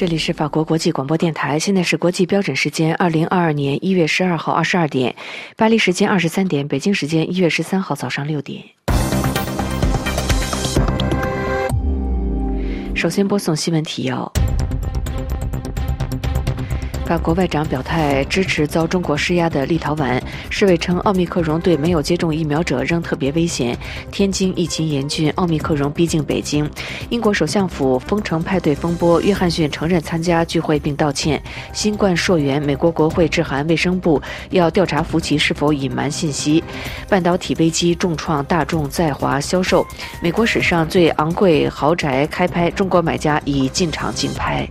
这里是法国国际广播电台，现在是国际标准时间二零二二年一月十二号二十二点，巴黎时间二十三点，北京时间一月十三号早上六点。首先播送新闻提要。法国外长表态支持遭中国施压的立陶宛。世卫称，奥密克戎对没有接种疫苗者仍特别危险。天津疫情严峻，奥密克戎逼近北京。英国首相府封城派对风波，约翰逊承认参加聚会并道歉。新冠溯源，美国国会致函卫生部，要调查福奇是否隐瞒信息。半导体危机重创大众在华销售。美国史上最昂贵豪宅开拍，中国买家已进场竞拍。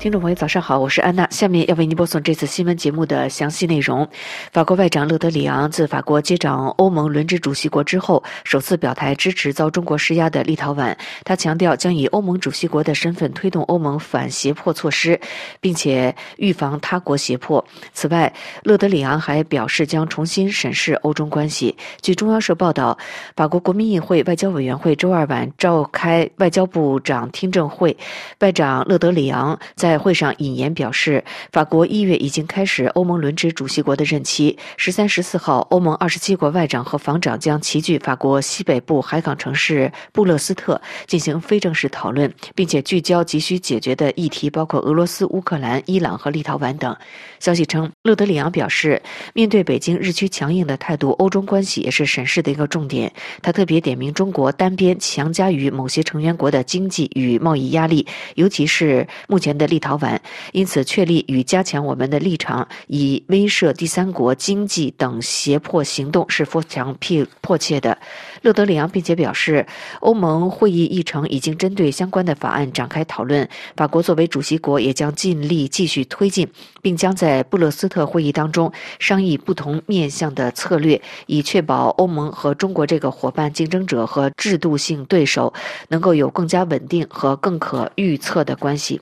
听众朋友，早上好，我是安娜。下面要为您播送这次新闻节目的详细内容。法国外长勒德里昂自法国接掌欧盟轮值主席国之后，首次表态支持遭中国施压的立陶宛。他强调将以欧盟主席国的身份推动欧盟反胁迫措施，并且预防他国胁迫。此外，勒德里昂还表示将重新审视欧中关系。据中央社报道，法国国民议会外交委员会周二晚召开外交部长听证会，外长勒德里昂在。在会上引言表示，法国一月已经开始欧盟轮值主席国的任期。十三、十四号，欧盟二十七国外长和防长将齐聚法国西北部海港城市布勒斯特进行非正式讨论，并且聚焦急需解决的议题，包括俄罗斯、乌克兰、伊朗和立陶宛等。消息称，勒德里昂表示，面对北京日趋强硬的态度，欧中关系也是审视的一个重点。他特别点名中国单边强加于某些成员国的经济与贸易压力，尤其是目前的立。陶宛因此确立与加强我们的立场，以威慑第三国经济等胁迫行动是非常迫迫切的。勒德里昂并且表示，欧盟会议议程已经针对相关的法案展开讨论。法国作为主席国，也将尽力继续推进，并将在布勒斯特会议当中商议不同面向的策略，以确保欧盟和中国这个伙伴、竞争者和制度性对手能够有更加稳定和更可预测的关系。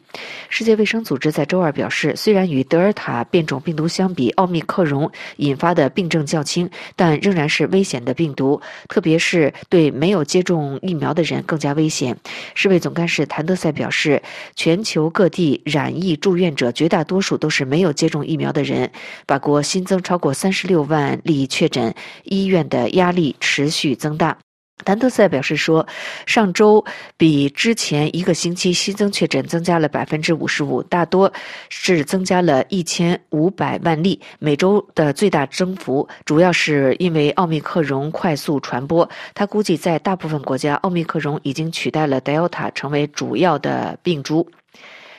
世界世界卫生组织在周二表示，虽然与德尔塔变种病毒相比，奥密克戎引发的病症较轻，但仍然是危险的病毒，特别。是对没有接种疫苗的人更加危险。世卫总干事谭德赛表示，全球各地染疫住院者绝大多数都是没有接种疫苗的人。法国新增超过三十六万例确诊，医院的压力持续增大。谭德赛表示说，上周比之前一个星期新增确诊增加了百分之五十五，大多是增加了一千五百万例，每周的最大增幅主要是因为奥密克戎快速传播。他估计在大部分国家，奥密克戎已经取代了德尔塔成为主要的病株。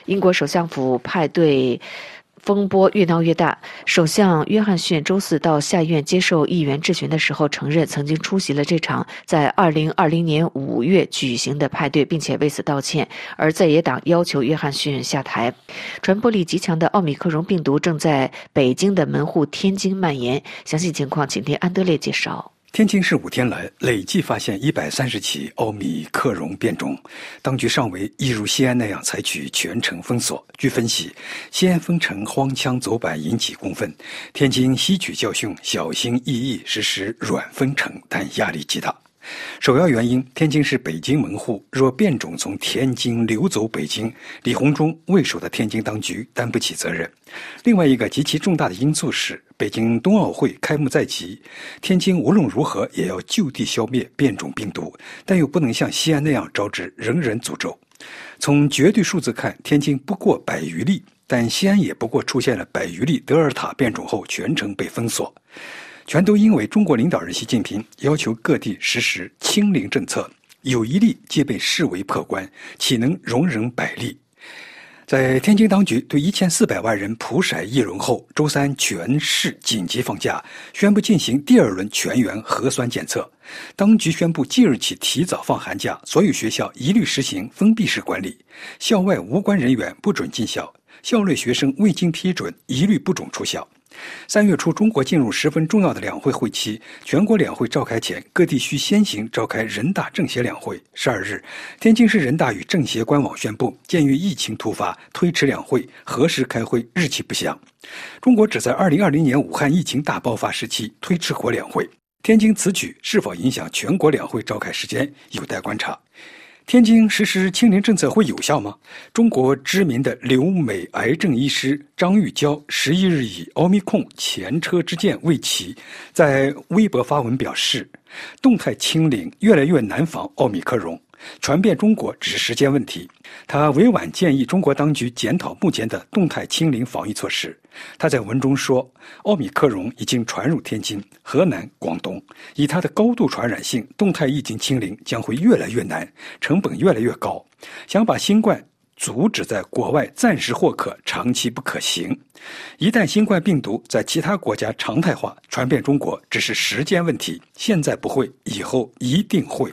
英国首相府派对。风波越闹越大。首相约翰逊周四到下院接受议员质询的时候，承认曾经出席了这场在2020年5月举行的派对，并且为此道歉。而在野党要求约翰逊下台。传播力极强的奥密克戎病毒正在北京的门户天津蔓延。详细情况，请听安德烈介绍。天津市五天来累计发现一百三十起奥密克戎变种，当局尚未一如西安那样采取全城封锁。据分析，西安封城荒腔走板引起公愤，天津吸取教训，小心翼翼实施软封城，但压力极大。首要原因，天津是北京门户，若变种从天津流走北京，李鸿忠为首的天津当局担不起责任。另外一个极其重大的因素是，北京冬奥会开幕在即，天津无论如何也要就地消灭变种病毒，但又不能像西安那样招致人人诅咒。从绝对数字看，天津不过百余例，但西安也不过出现了百余例德尔塔变种后全城被封锁。全都因为中国领导人习近平要求各地实施清零政策，有一例皆被视为破关，岂能容忍百例？在天津当局对一千四百万人普筛一轮后，周三全市紧急放假，宣布进行第二轮全员核酸检测。当局宣布即日起提早放寒假，所有学校一律实行封闭式管理，校外无关人员不准进校，校内学生未经批准一律不准出校。三月初，中国进入十分重要的两会会期。全国两会召开前，各地需先行召开人大政协两会。十二日，天津市人大与政协官网宣布，鉴于疫情突发，推迟两会，何时开会日期不详。中国只在二零二零年武汉疫情大爆发时期推迟过两会。天津此举是否影响全国两会召开时间，有待观察。天津实施清零政策会有效吗？中国知名的留美癌症医师张玉娇十一日以“奥密控前车之鉴”为其，在微博发文表示：“动态清零越来越难防奥密克戎。”传遍中国只是时间问题。他委婉建议中国当局检讨目前的动态清零防疫措施。他在文中说：“奥米克戎已经传入天津、河南、广东，以它的高度传染性，动态疫情清零将会越来越难，成本越来越高。想把新冠阻止在国外暂时或可，长期不可行。一旦新冠病毒在其他国家常态化，传遍中国只是时间问题。现在不会，以后一定会。”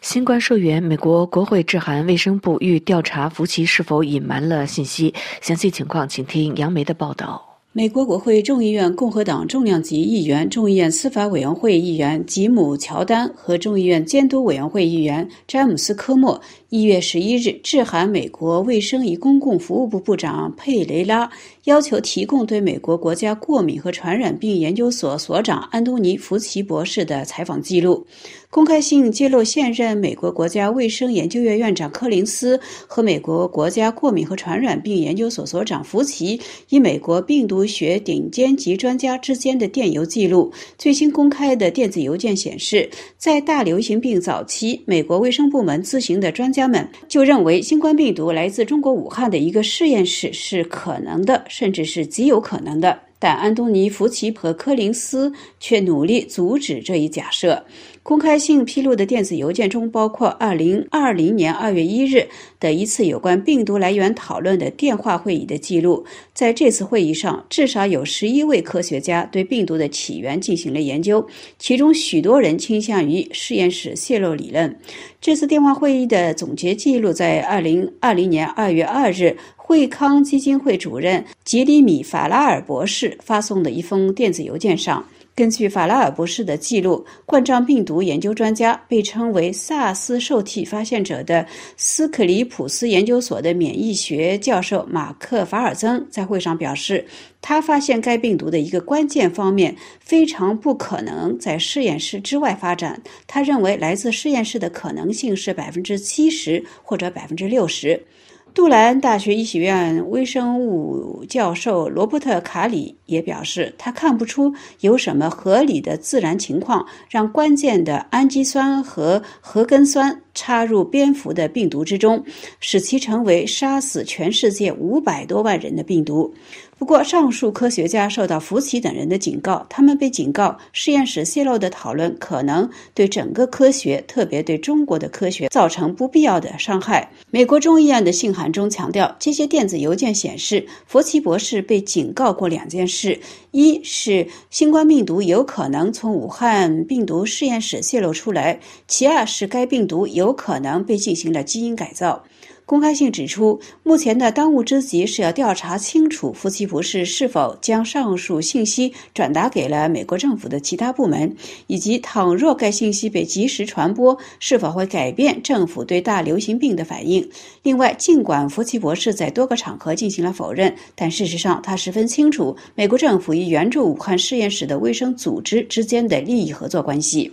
新冠溯源，美国国会致函卫生部，欲调查福奇是否隐瞒了信息。详细情况，请听杨梅的报道。美国国会众议院共和党重量级议员、众议院司法委员会议员吉姆·乔丹和众议院监督委员会议员詹姆斯·科莫一月十一日致函美国卫生与公共服务部部长佩雷拉，要求提供对美国国家过敏和传染病研究所所长安东尼·福奇博士的采访记录。公开信揭露，现任美国国家卫生研究院院长柯林斯和美国国家过敏和传染病研究所所长福奇与美国病毒学顶尖级专家之间的电邮记录。最新公开的电子邮件显示，在大流行病早期，美国卫生部门咨询的专家家们就认为，新冠病毒来自中国武汉的一个实验室是可能的，甚至是极有可能的。但安东尼·福奇和柯林斯却努力阻止这一假设。公开信披露的电子邮件中包括2020年2月1日的一次有关病毒来源讨论的电话会议的记录。在这次会议上，至少有11位科学家对病毒的起源进行了研究，其中许多人倾向于实验室泄露理论。这次电话会议的总结记录在2020年2月2日。惠康基金会主任吉里米·法拉尔博士发送的一封电子邮件上，根据法拉尔博士的记录，冠状病毒研究专家、被称为萨斯受体发现者的斯克里普斯研究所的免疫学教授马克·法尔曾在会上表示，他发现该病毒的一个关键方面非常不可能在实验室之外发展。他认为，来自实验室的可能性是百分之七十或者百分之六十。杜兰大学医学院微生物教授罗伯特·卡里也表示，他看不出有什么合理的自然情况让关键的氨基酸和核苷酸插入蝙蝠的病毒之中，使其成为杀死全世界五百多万人的病毒。不过，上述科学家受到福奇等人的警告，他们被警告实验室泄露的讨论可能对整个科学，特别对中国的科学造成不必要的伤害。美国众议院的信函中强调，这些电子邮件显示，福奇博士被警告过两件事：一是新冠病毒有可能从武汉病毒实验室泄露出来；其二是该病毒有可能被进行了基因改造。公开信指出，目前的当务之急是要调查清楚福奇博士是否将上述信息转达给了美国政府的其他部门，以及倘若该信息被及时传播，是否会改变政府对大流行病的反应。另外，尽管福奇博士在多个场合进行了否认，但事实上他十分清楚美国政府与援助武汉实验室的卫生组织之间的利益合作关系。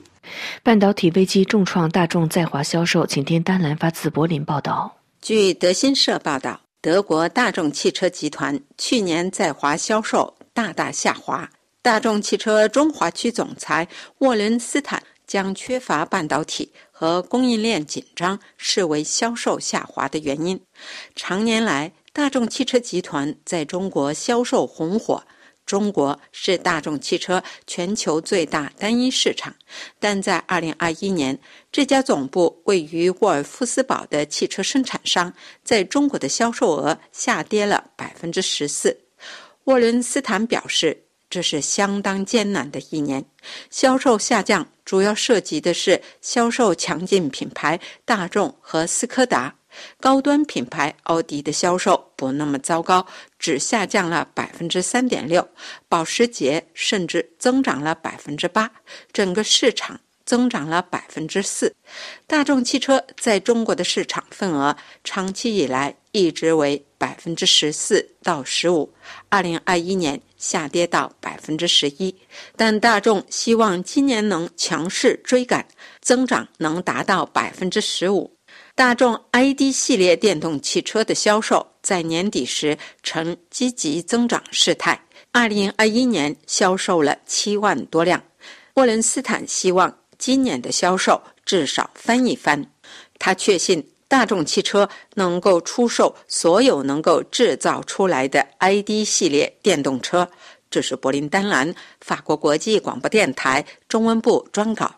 半导体危机重创大众在华销售，请听丹兰发自柏林报道。据德新社报道，德国大众汽车集团去年在华销售大大下滑。大众汽车中华区总裁沃伦斯坦将缺乏半导体和供应链紧张视为销售下滑的原因。常年来，大众汽车集团在中国销售红火。中国是大众汽车全球最大单一市场，但在2021年，这家总部位于沃尔夫斯堡的汽车生产商在中国的销售额下跌了百分之十四。沃伦斯坦表示，这是相当艰难的一年，销售下降主要涉及的是销售强劲品牌大众和斯柯达。高端品牌奥迪的销售不那么糟糕，只下降了百分之三点六。保时捷甚至增长了百分之八，整个市场增长了百分之四。大众汽车在中国的市场份额长期以来一直为百分之十四到十五，二零二一年下跌到百分之十一。但大众希望今年能强势追赶，增长能达到百分之十五。大众 ID 系列电动汽车的销售在年底时呈积极增长势态，二零二一年销售了七万多辆。沃伦斯坦希望今年的销售至少翻一番。他确信大众汽车能够出售所有能够制造出来的 ID 系列电动车。这是柏林丹兰法国国际广播电台中文部专稿。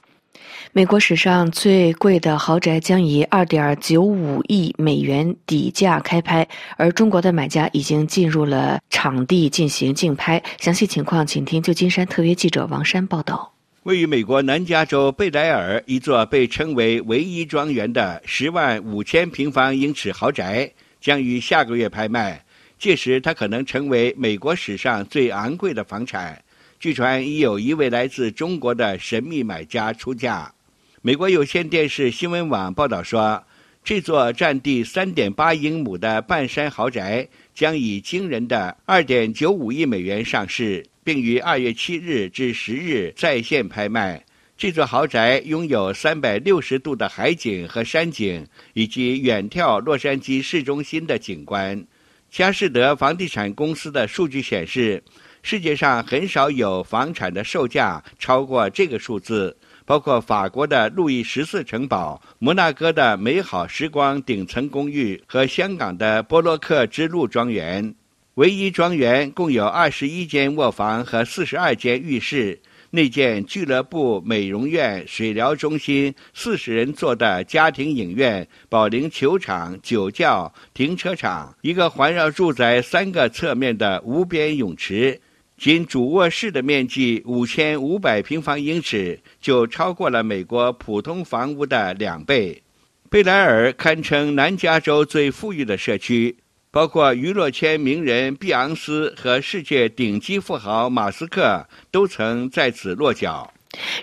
美国史上最贵的豪宅将以二点九五亿美元底价开拍，而中国的买家已经进入了场地进行竞拍。详细情况，请听旧金山特约记者王山报道。位于美国南加州贝莱尔一座被称为“唯一庄园”的十万五千平方英尺豪宅，将于下个月拍卖。届时，它可能成为美国史上最昂贵的房产。据传，已有一位来自中国的神秘买家出价。美国有线电视新闻网报道说，这座占地3.8英亩的半山豪宅将以惊人的2.95亿美元上市，并于2月7日至10日在线拍卖。这座豪宅拥有360度的海景和山景，以及远眺洛杉矶市中心的景观。佳士得房地产公司的数据显示，世界上很少有房产的售价超过这个数字。包括法国的路易十四城堡、摩纳哥的美好时光顶层公寓和香港的波洛克之路庄园。唯一庄园共有二十一间卧房和四十二间浴室，内建俱乐部、美容院、水疗中心、四十人座的家庭影院、保龄球场、酒窖、停车场，一个环绕住宅三个侧面的无边泳池。仅主卧室的面积五千五百平方英尺，就超过了美国普通房屋的两倍。贝莱尔堪称南加州最富裕的社区，包括娱乐圈名人碧昂斯和世界顶级富豪马斯克都曾在此落脚。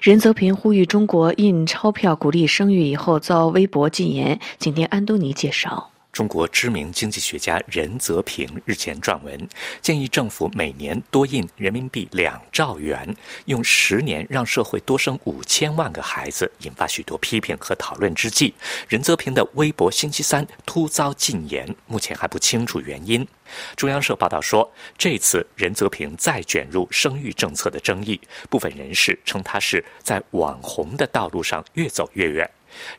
任泽平呼吁中国印钞票鼓励生育以后遭微博禁言。今天安东尼介绍。中国知名经济学家任泽平日前撰文，建议政府每年多印人民币两兆元，用十年让社会多生五千万个孩子，引发许多批评和讨论之际，任泽平的微博星期三突遭禁言，目前还不清楚原因。中央社报道说，这次任泽平再卷入生育政策的争议，部分人士称他是在网红的道路上越走越远。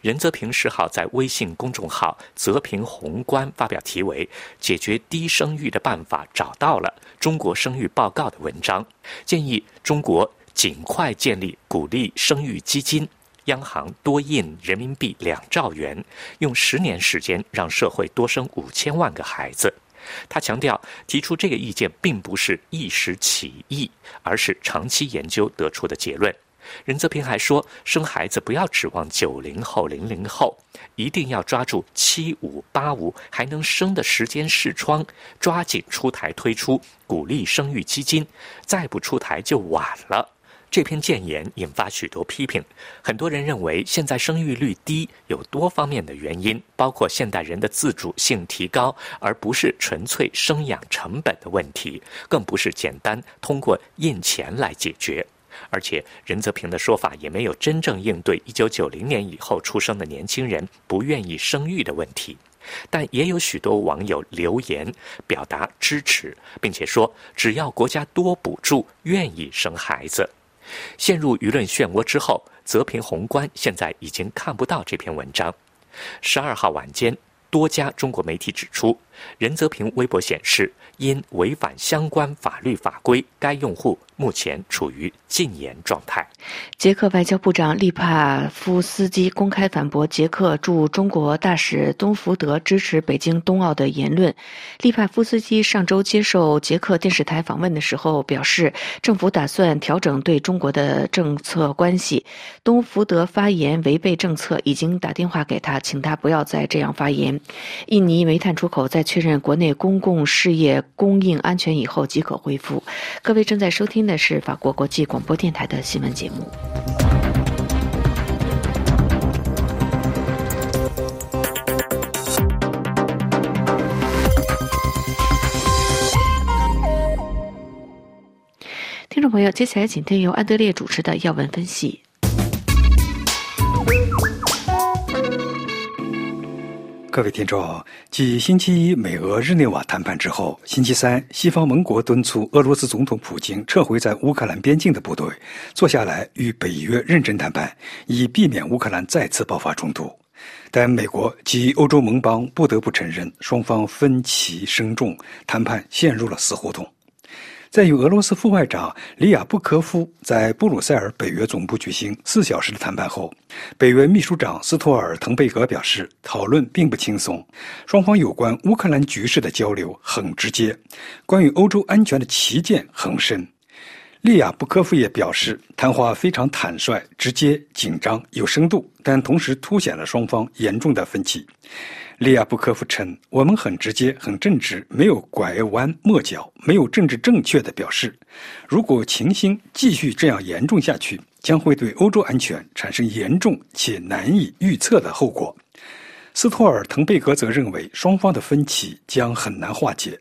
任泽平十号在微信公众号“泽平宏观”发表题为“解决低生育的办法找到了：中国生育报告”的文章，建议中国尽快建立鼓励生育基金，央行多印人民币两兆元，用十年时间让社会多生五千万个孩子。他强调，提出这个意见并不是一时起意，而是长期研究得出的结论。任泽平还说，生孩子不要指望九零后、零零后，一定要抓住七五八五还能生的时间视窗，抓紧出台推出鼓励生育基金，再不出台就晚了。这篇谏言引发许多批评，很多人认为现在生育率低有多方面的原因，包括现代人的自主性提高，而不是纯粹生养成本的问题，更不是简单通过印钱来解决。而且任泽平的说法也没有真正应对一九九零年以后出生的年轻人不愿意生育的问题，但也有许多网友留言表达支持，并且说只要国家多补助，愿意生孩子。陷入舆论漩涡之后，泽平宏观现在已经看不到这篇文章。十二号晚间，多家中国媒体指出，任泽平微博显示因违反相关法律法规，该用户。目前处于禁言状态。捷克外交部长利帕夫斯基公开反驳捷克驻中国大使东福德支持北京冬奥的言论。利帕夫斯基上周接受捷克电视台访问的时候表示，政府打算调整对中国的政策关系。东福德发言违背政策，已经打电话给他，请他不要再这样发言。印尼煤炭出口在确认国内公共事业供应安全以后即可恢复。各位正在收听。的是法国国际广播电台的新闻节目。听众朋友，接下来请听由安德烈主持的要闻分析。各位听众，继星期一美俄日内瓦谈判之后，星期三西方盟国敦促俄罗斯总统普京撤回在乌克兰边境的部队，坐下来与北约认真谈判，以避免乌克兰再次爆发冲突。但美国及欧洲盟邦不得不承认，双方分歧深重，谈判陷入了死胡同。在与俄罗斯副外长里亚布科夫在布鲁塞尔北约总部举行四小时的谈判后，北约秘书长斯托尔滕贝格表示，讨论并不轻松，双方有关乌克兰局势的交流很直接，关于欧洲安全的旗舰很深。利亚布科夫也表示，谈话非常坦率、直接、紧张、有深度，但同时凸显了双方严重的分歧。利亚布科夫称：“我们很直接、很正直，没有拐弯抹角，没有政治正确的表示。如果情形继续这样严重下去，将会对欧洲安全产生严重且难以预测的后果。”斯托尔滕贝格则认为，双方的分歧将很难化解。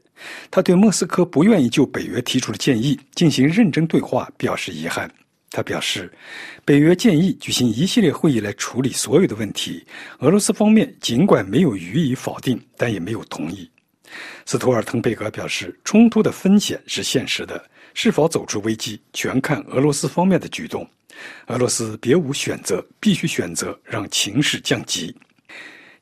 他对莫斯科不愿意就北约提出的建议进行认真对话表示遗憾。他表示，北约建议举行一系列会议来处理所有的问题。俄罗斯方面尽管没有予以否定，但也没有同意。斯图尔滕贝格表示，冲突的风险是现实的，是否走出危机全看俄罗斯方面的举动。俄罗斯别无选择，必须选择让情势降级。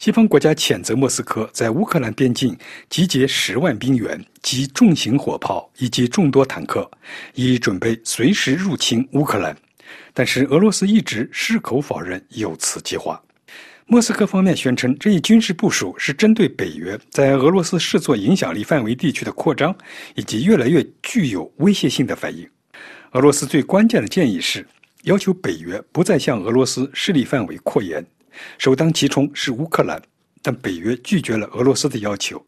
西方国家谴责莫斯科在乌克兰边境集结十万兵员及重型火炮以及众多坦克，以准备随时入侵乌克兰。但是俄罗斯一直矢口否认有此计划。莫斯科方面宣称，这一军事部署是针对北约在俄罗斯视作影响力范围地区的扩张，以及越来越具有威胁性的反应。俄罗斯最关键的建议是要求北约不再向俄罗斯势力范围扩延。首当其冲是乌克兰，但北约拒绝了俄罗斯的要求。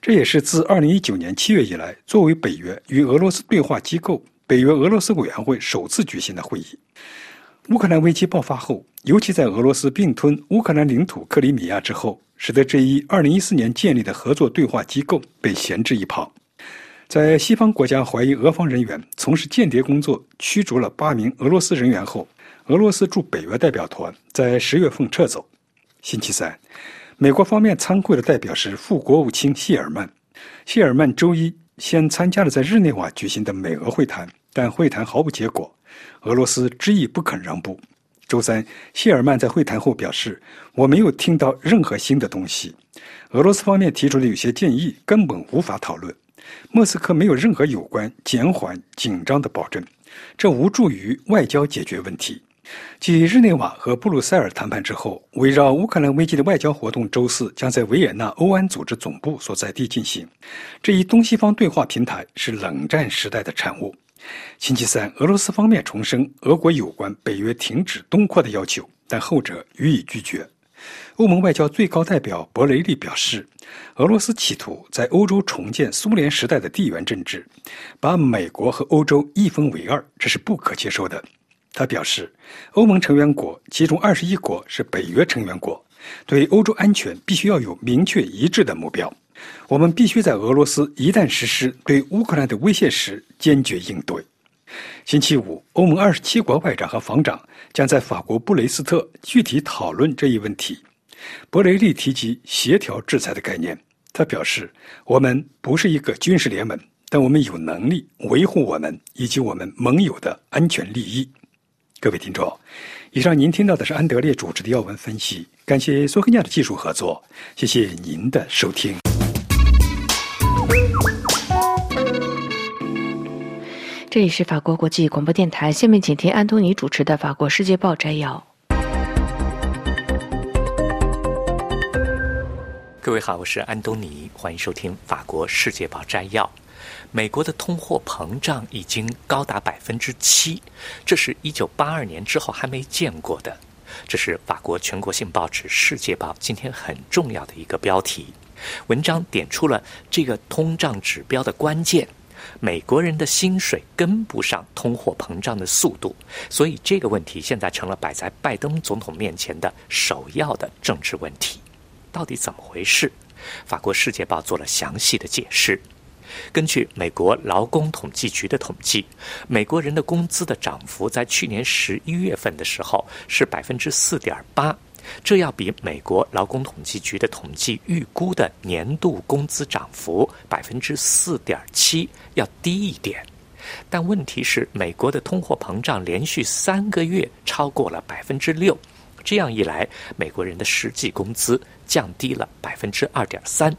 这也是自2019年7月以来，作为北约与俄罗斯对话机构，北约俄罗斯委员会首次举行的会议。乌克兰危机爆发后，尤其在俄罗斯并吞乌克兰领土克里米亚之后，使得这一2014年建立的合作对话机构被闲置一旁。在西方国家怀疑俄方人员从事间谍工作，驱逐了八名俄罗斯人员后。俄罗斯驻北约代表团在十月份撤走。星期三，美国方面参会的代表是副国务卿谢尔曼。谢尔曼周一先参加了在日内瓦举行的美俄会谈，但会谈毫无结果。俄罗斯执意不肯让步。周三，谢尔曼在会谈后表示：“我没有听到任何新的东西。俄罗斯方面提出的有些建议根本无法讨论。莫斯科没有任何有关减缓紧张的保证，这无助于外交解决问题。”继日内瓦和布鲁塞尔谈判之后，围绕乌克兰危机的外交活动周四将在维也纳欧安组织总部所在地进行。这一东西方对话平台是冷战时代的产物。星期三，俄罗斯方面重申俄国有关北约停止东扩的要求，但后者予以拒绝。欧盟外交最高代表博雷利表示，俄罗斯企图在欧洲重建苏联时代的地缘政治，把美国和欧洲一分为二，这是不可接受的。他表示，欧盟成员国其中二十一国是北约成员国，对欧洲安全必须要有明确一致的目标。我们必须在俄罗斯一旦实施对乌克兰的威胁时坚决应对。星期五，欧盟二十七国外长和防长将在法国布雷斯特具体讨论这一问题。博雷利提及协调制裁的概念。他表示，我们不是一个军事联盟，但我们有能力维护我们以及我们盟友的安全利益。各位听众，以上您听到的是安德烈主持的要闻分析。感谢索克亚的技术合作，谢谢您的收听。这里是法国国际广播电台，下面请听安东尼主持的《法国世界报》摘要。各位好，我是安东尼，欢迎收听《法国世界报》摘要。美国的通货膨胀已经高达百分之七，这是一九八二年之后还没见过的。这是法国全国性报纸《世界报》今天很重要的一个标题。文章点出了这个通胀指标的关键：美国人的薪水跟不上通货膨胀的速度，所以这个问题现在成了摆在拜登总统面前的首要的政治问题。到底怎么回事？法国《世界报》做了详细的解释。根据美国劳工统计局的统计，美国人的工资的涨幅在去年十一月份的时候是百分之四点八，这要比美国劳工统计局的统计预估的年度工资涨幅百分之四点七要低一点。但问题是，美国的通货膨胀连续三个月超过了百分之六，这样一来，美国人的实际工资降低了百分之二点三，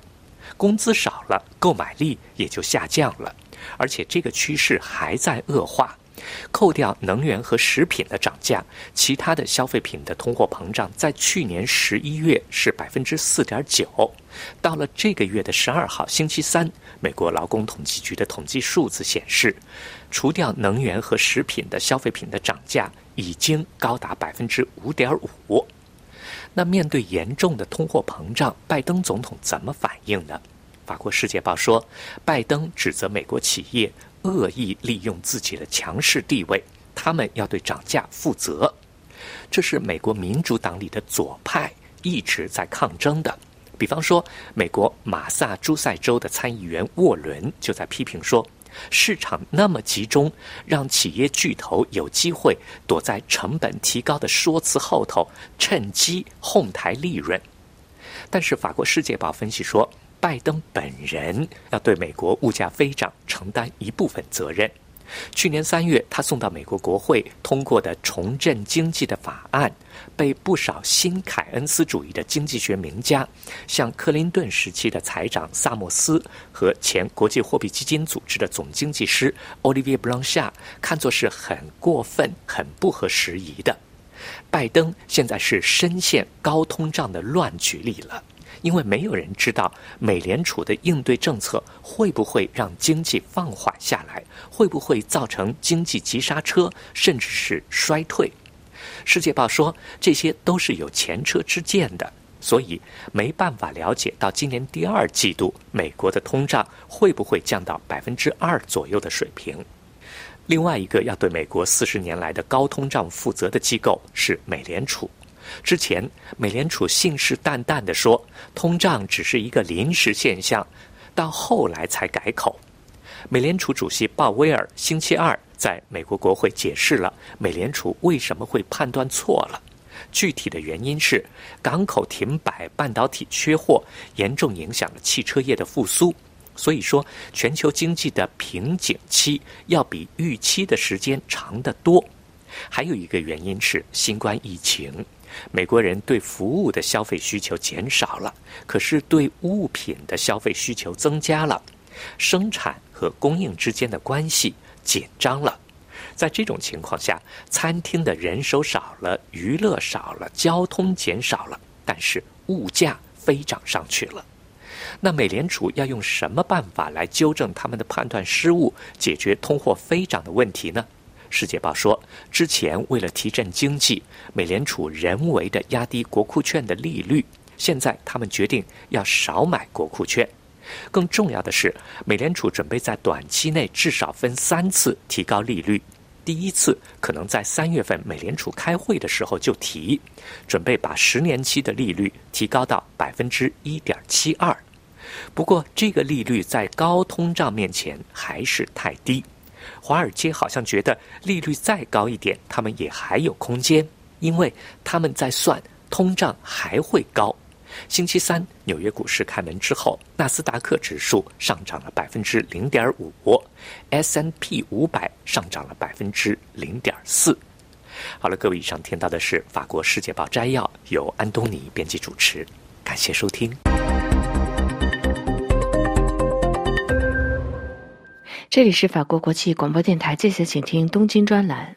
工资少了，购买力也就下降了，而且这个趋势还在恶化。扣掉能源和食品的涨价，其他的消费品的通货膨胀在去年十一月是百分之四点九，到了这个月的十二号星期三，美国劳工统计局的统计数字显示，除掉能源和食品的消费品的涨价已经高达百分之五点五。那面对严重的通货膨胀，拜登总统怎么反应呢？法国《世界报》说，拜登指责美国企业。恶意利用自己的强势地位，他们要对涨价负责。这是美国民主党里的左派一直在抗争的。比方说，美国马萨诸塞州的参议员沃伦就在批评说，市场那么集中，让企业巨头有机会躲在成本提高的说辞后头，趁机哄抬利润。但是，法国《世界报》分析说。拜登本人要对美国物价飞涨承担一部分责任。去年三月，他送到美国国会通过的重振经济的法案，被不少新凯恩斯主义的经济学名家，像克林顿时期的财长萨默斯和前国际货币基金组织的总经济师 Olivier Blanchard 看作是很过分、很不合时宜的。拜登现在是深陷高通胀的乱局里了。因为没有人知道美联储的应对政策会不会让经济放缓下来，会不会造成经济急刹车，甚至是衰退。世界报说这些都是有前车之鉴的，所以没办法了解到今年第二季度美国的通胀会不会降到百分之二左右的水平。另外一个要对美国四十年来的高通胀负责的机构是美联储。之前，美联储信誓旦旦地说，通胀只是一个临时现象，到后来才改口。美联储主席鲍威尔星期二在美国国会解释了美联储为什么会判断错了。具体的原因是，港口停摆、半导体缺货，严重影响了汽车业的复苏。所以说，全球经济的瓶颈期要比预期的时间长得多。还有一个原因是新冠疫情。美国人对服务的消费需求减少了，可是对物品的消费需求增加了，生产和供应之间的关系紧张了。在这种情况下，餐厅的人手少了，娱乐少了，交通减少了，但是物价飞涨上去了。那美联储要用什么办法来纠正他们的判断失误，解决通货飞涨的问题呢？世界报说，之前为了提振经济，美联储人为的压低国库券的利率。现在他们决定要少买国库券。更重要的是，美联储准备在短期内至少分三次提高利率。第一次可能在三月份美联储开会的时候就提，准备把十年期的利率提高到百分之一点七二。不过，这个利率在高通胀面前还是太低。华尔街好像觉得利率再高一点，他们也还有空间，因为他们在算通胀还会高。星期三纽约股市开门之后，纳斯达克指数上涨了百分之零点五，S N P 五百上涨了百分之零点四。好了，各位，以上听到的是法国《世界报》摘要，由安东尼编辑主持，感谢收听。这里是法国国际广播电台，接下来请听东京专栏。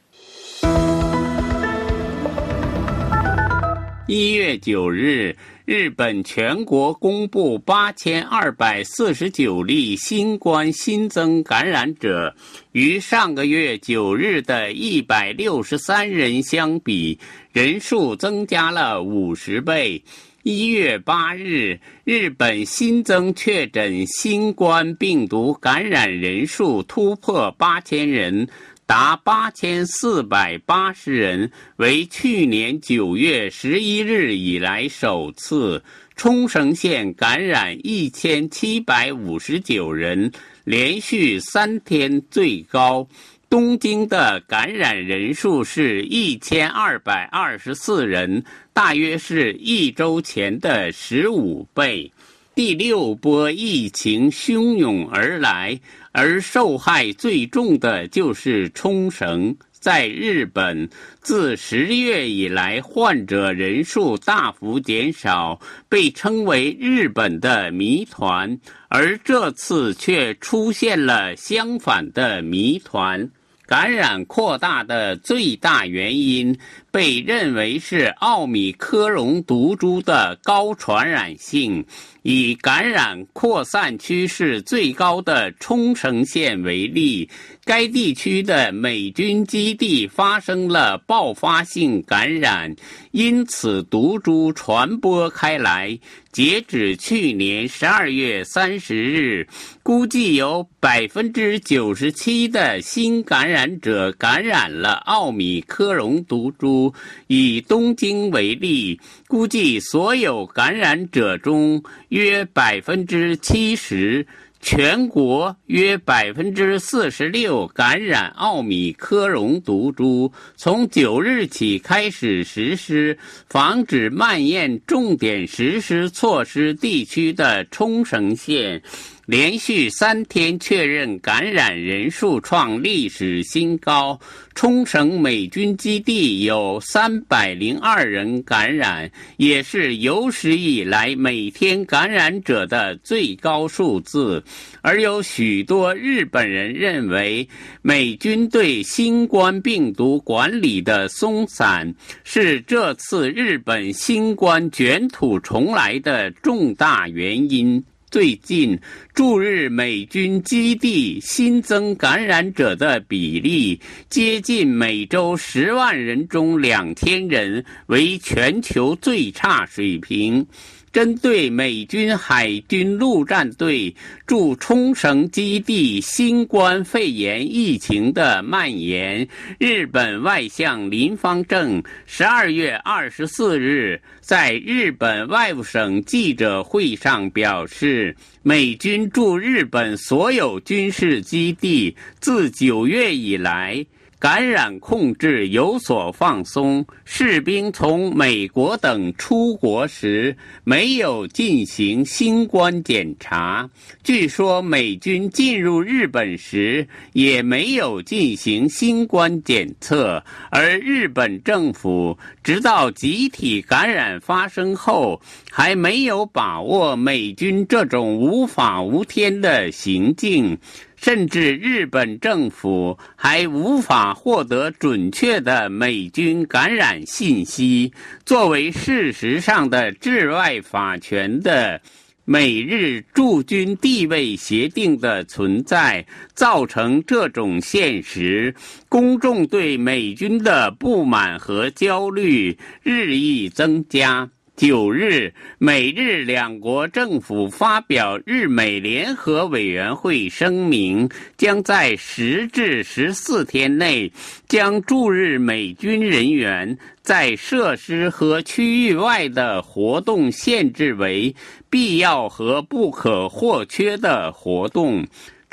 一月九日，日本全国公布八千二百四十九例新冠新增感染者，与上个月九日的一百六十三人相比，人数增加了五十倍。一月八日，日本新增确诊新冠病毒感染人数突破八千人，达八千四百八十人，为去年九月十一日以来首次。冲绳县感染一千七百五十九人，连续三天最高。东京的感染人数是一千二百二十四人，大约是一周前的十五倍。第六波疫情汹涌而来，而受害最重的就是冲绳。在日本，自十月以来，患者人数大幅减少，被称为日本的谜团。而这次却出现了相反的谜团。感染扩大的最大原因被认为是奥米克戎毒株的高传染性。以感染扩散趋势最高的冲绳县为例，该地区的美军基地发生了爆发性感染，因此毒株传播开来。截止去年十二月三十日，估计有百分之九十七的新感染者感染了奥米克戎毒株。以东京为例，估计所有感染者中约百分之七十。全国约百分之四十六感染奥米克戎毒株。从九日起开始实施防止蔓延重点实施措施地区的冲绳县。连续三天确认感染人数创历史新高，冲绳美军基地有三百零二人感染，也是有史以来每天感染者的最高数字。而有许多日本人认为，美军对新冠病毒管理的松散是这次日本新冠卷土重来的重大原因。最近驻日美军基地新增感染者的比例接近每周十万人中两千人，为全球最差水平。针对美军海军陆战队驻冲绳基地新冠肺炎疫情的蔓延，日本外相林方正十二月二十四日在日本外务省记者会上表示，美军驻日本所有军事基地自九月以来。感染控制有所放松，士兵从美国等出国时没有进行新冠检查。据说美军进入日本时也没有进行新冠检测，而日本政府直到集体感染发生后，还没有把握美军这种无法无天的行径。甚至日本政府还无法获得准确的美军感染信息。作为事实上的治外法权的美日驻军地位协定的存在，造成这种现实。公众对美军的不满和焦虑日益增加。九日，美日两国政府发表日美联合委员会声明，将在十至十四天内将驻日美军人员在设施和区域外的活动限制为必要和不可或缺的活动。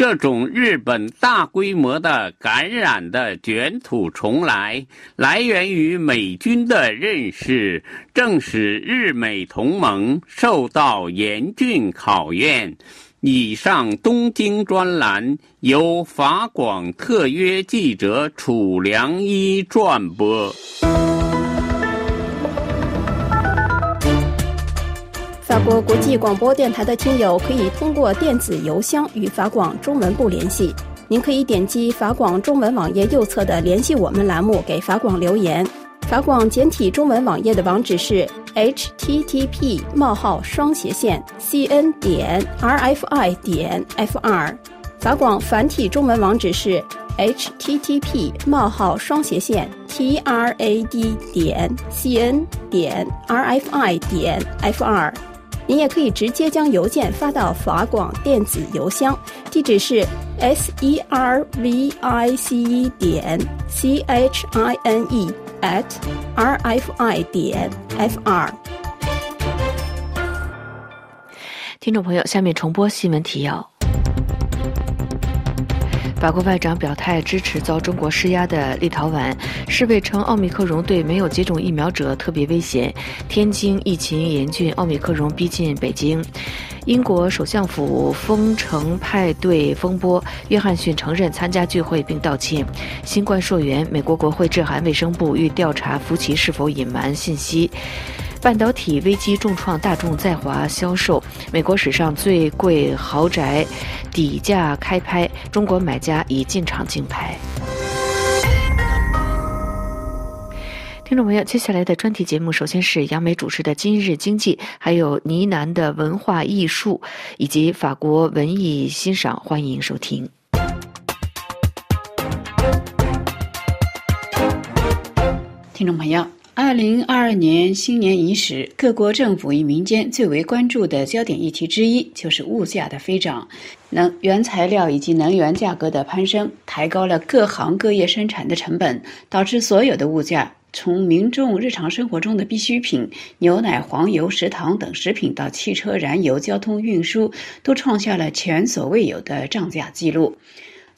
这种日本大规模的感染的卷土重来，来源于美军的认识，正使日美同盟受到严峻考验。以上东京专栏由法广特约记者楚良一转播。法国国际广播电台的听友可以通过电子邮箱与法广中文部联系。您可以点击法广中文网页右侧的“联系我们”栏目，给法广留言。法广简体中文网页的网址是 http: 冒号双斜线 cn 点 rfi 点 fr。法广繁体中文网址是 http: 冒号双斜线 trad 点 cn 点 rfi 点 fr。您也可以直接将邮件发到法广电子邮箱，地址是 s e r v i c e 点 c h i n e at r f i 点 f r。听众朋友，下面重播新闻提要。法国外长表态支持遭中国施压的立陶宛。世卫称奥密克戎对没有接种疫苗者特别危险。天津疫情严峻，奥密克戎逼近北京。英国首相府封城派对风波，约翰逊承认参加聚会并道歉。新冠溯源，美国国会致函卫生部，欲调查福奇是否隐瞒信息。半导体危机重创大众在华销售，美国史上最贵豪宅底价开拍，中国买家已进场竞拍。听众朋友，接下来的专题节目，首先是杨梅主持的《今日经济》，还有呢喃的文化艺术以及法国文艺欣赏，欢迎收听。听众朋友，二零二二年新年伊始，各国政府与民间最为关注的焦点议题之一，就是物价的飞涨，能原材料以及能源价格的攀升，抬高了各行各业生产的成本，导致所有的物价。从民众日常生活中的必需品牛奶、黄油、食糖等食品，到汽车、燃油、交通运输，都创下了前所未有的涨价记录。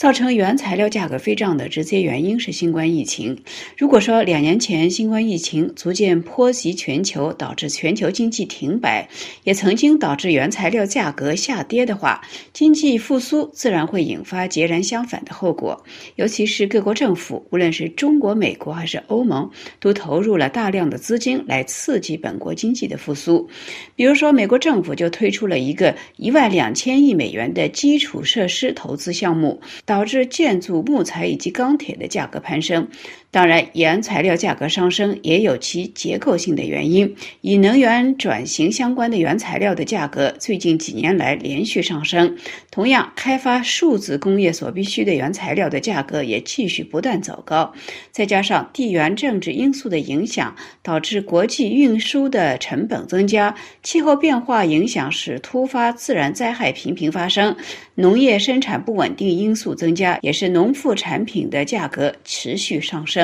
造成原材料价格飞涨的直接原因是新冠疫情。如果说两年前新冠疫情逐渐波及全球，导致全球经济停摆，也曾经导致原材料价格下跌的话，经济复苏自然会引发截然相反的后果。尤其是各国政府，无论是中国、美国还是欧盟，都投入了大量的资金来刺激本国经济的复苏。比如说，美国政府就推出了一个一万两千亿美元的基础设施投资项目。导致建筑木材以及钢铁的价格攀升。当然，原材料价格上升也有其结构性的原因。与能源转型相关的原材料的价格最近几年来连续上升。同样，开发数字工业所必需的原材料的价格也继续不断走高。再加上地缘政治因素的影响，导致国际运输的成本增加。气候变化影响使突发自然灾害频频发生。农业生产不稳定因素增加，也是农副产品的价格持续上升。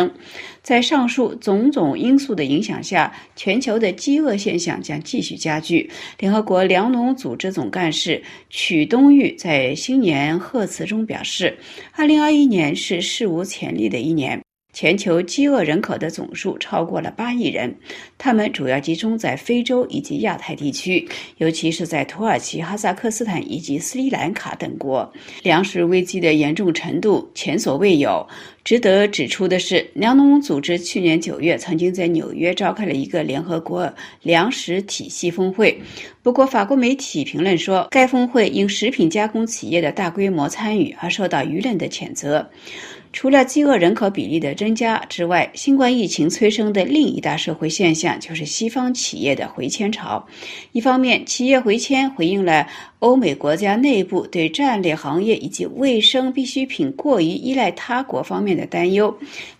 在上述种种因素的影响下，全球的饥饿现象将继续加剧。联合国粮农组织总干事曲东玉在新年贺词中表示二零二一年是史无前例的一年。”全球饥饿人口的总数超过了八亿人，他们主要集中在非洲以及亚太地区，尤其是在土耳其、哈萨克斯坦以及斯里兰卡等国。粮食危机的严重程度前所未有。值得指出的是，粮农组织去年九月曾经在纽约召开了一个联合国粮食体系峰会。不过，法国媒体评论说，该峰会因食品加工企业的大规模参与而受到舆论的谴责。除了饥饿人口比例的增加之外，新冠疫情催生的另一大社会现象就是西方企业的回迁潮。一方面，企业回迁回应了欧美国家内部对战略行业以及卫生必需品过于依赖他国方面的担忧；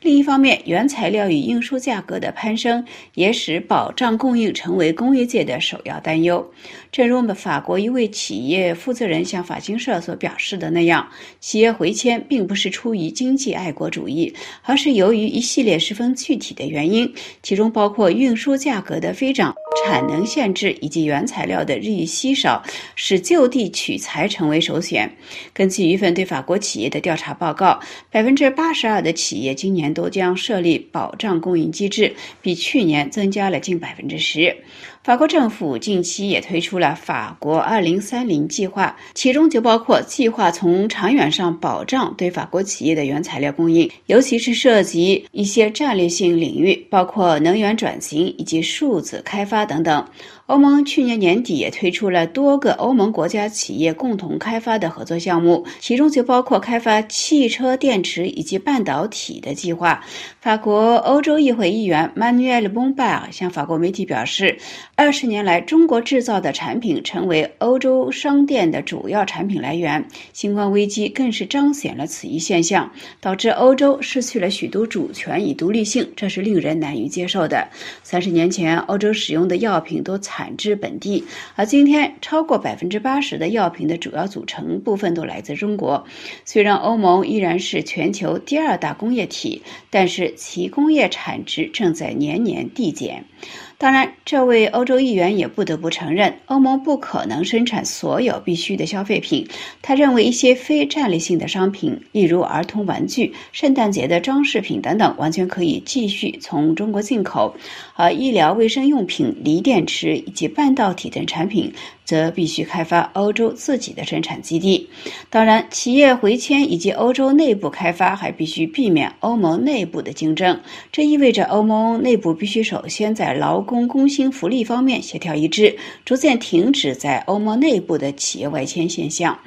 另一方面，原材料与运输价格的攀升也使保障供应成为工业界的首要担忧。正如我们法国一位企业负责人向法新社所表示的那样，企业回迁并不是出于经济爱国主义，而是由于一系列十分具体的原因，其中包括运输价格的飞涨、产能限制以及原材料的日益稀少，使就地取材成为首选。根据一份对法国企业的调查报告，百分之八十二的企业今年都将设立保障供应机制，比去年增加了近百分之十。法国政府近期也推出了法国二零三零计划，其中就包括计划从长远上保障对法国企业的原材料供应，尤其是涉及一些战略性领域，包括能源转型以及数字开发等等。欧盟去年年底也推出了多个欧盟国家企业共同开发的合作项目，其中就包括开发汽车电池以及半导体的计划。法国欧洲议会议员 Manuel Bompard 向法国媒体表示，二十年来，中国制造的产品成为欧洲商店的主要产品来源。新冠危机更是彰显了此一现象，导致欧洲失去了许多主权与独立性，这是令人难以接受的。三十年前，欧洲使用的药品都产自本地，而今天超过百分之八十的药品的主要组成部分都来自中国。虽然欧盟依然是全球第二大工业体，但是其工业产值正在年年递减。当然，这位欧洲议员也不得不承认，欧盟不可能生产所有必需的消费品。他认为，一些非战略性的商品，例如儿童玩具、圣诞节的装饰品等等，完全可以继续从中国进口；而医疗卫生用品、锂电池以及半导体等产品，则必须开发欧洲自己的生产基地。当然，企业回迁以及欧洲内部开发还必须避免欧盟内部的竞争。这意味着欧盟内部必须首先在劳工工薪福利方面协调一致，逐渐停止在欧盟内部的企业外迁现象。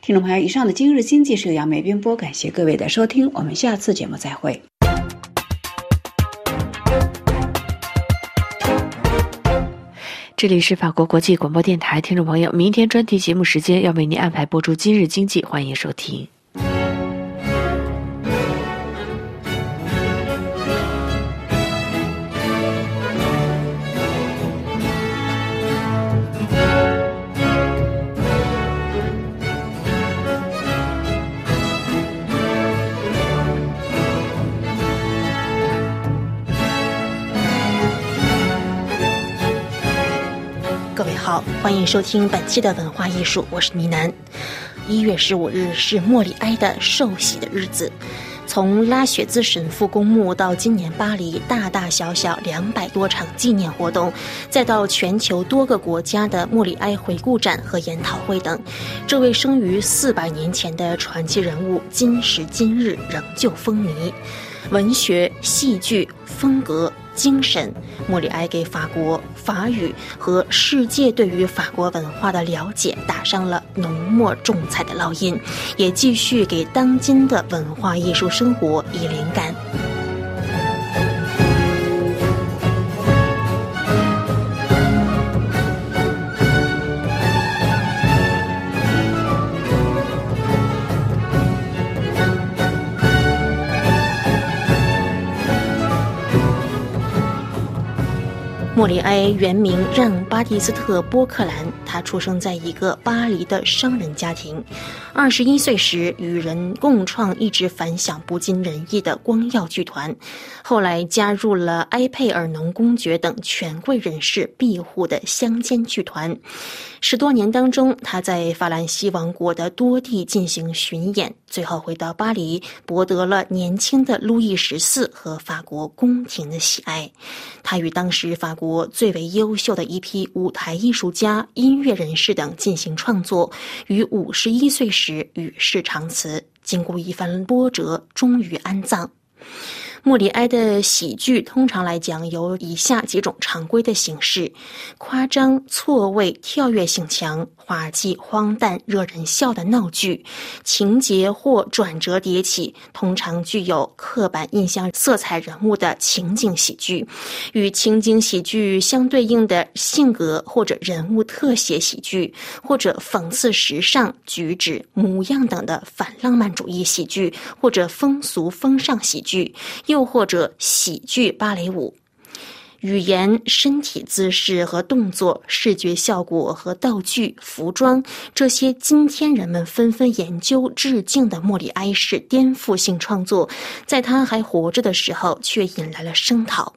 听众朋友，以上的今日经济是由杨梅编播，感谢各位的收听，我们下次节目再会。这里是法国国际广播电台，听众朋友，明天专题节目时间要为您安排播出今日经济，欢迎收听。欢迎收听本期的文化艺术，我是倪楠。一月十五日是莫里埃的受洗的日子，从拉雪兹神父公墓到今年巴黎大大小小两百多场纪念活动，再到全球多个国家的莫里埃回顾展和研讨会等，这位生于四百年前的传奇人物，今时今日仍旧风靡，文学、戏剧、风格。精神，莫里哀给法国法语和世界对于法国文化的了解打上了浓墨重彩的烙印，也继续给当今的文化艺术生活以灵感。莫里埃原名让·巴蒂斯特·波克兰，他出生在一个巴黎的商人家庭。二十一岁时，与人共创一直反响不尽人意的光耀剧团，后来加入了埃佩尔农公爵等权贵人士庇护的乡间剧团。十多年当中，他在法兰西王国的多地进行巡演，最后回到巴黎，博得了年轻的路易十四和法国宫廷的喜爱。他与当时法国最为优秀的一批舞台艺术家、音乐人士等进行创作，于五十一岁时。与世长辞，经过一番波折，终于安葬。莫里埃的喜剧通常来讲有以下几种常规的形式：夸张、错位、跳跃性强。滑稽、荒诞、惹人笑的闹剧，情节或转折迭起，通常具有刻板印象色彩人物的情景喜剧，与情景喜剧相对应的性格或者人物特写喜剧，或者讽刺时尚举止、模样等的反浪漫主义喜剧，或者风俗风尚喜剧，又或者喜剧芭蕾舞。语言、身体姿势和动作、视觉效果和道具、服装，这些今天人们纷纷研究致敬的莫里埃式颠覆性创作，在他还活着的时候却引来了声讨。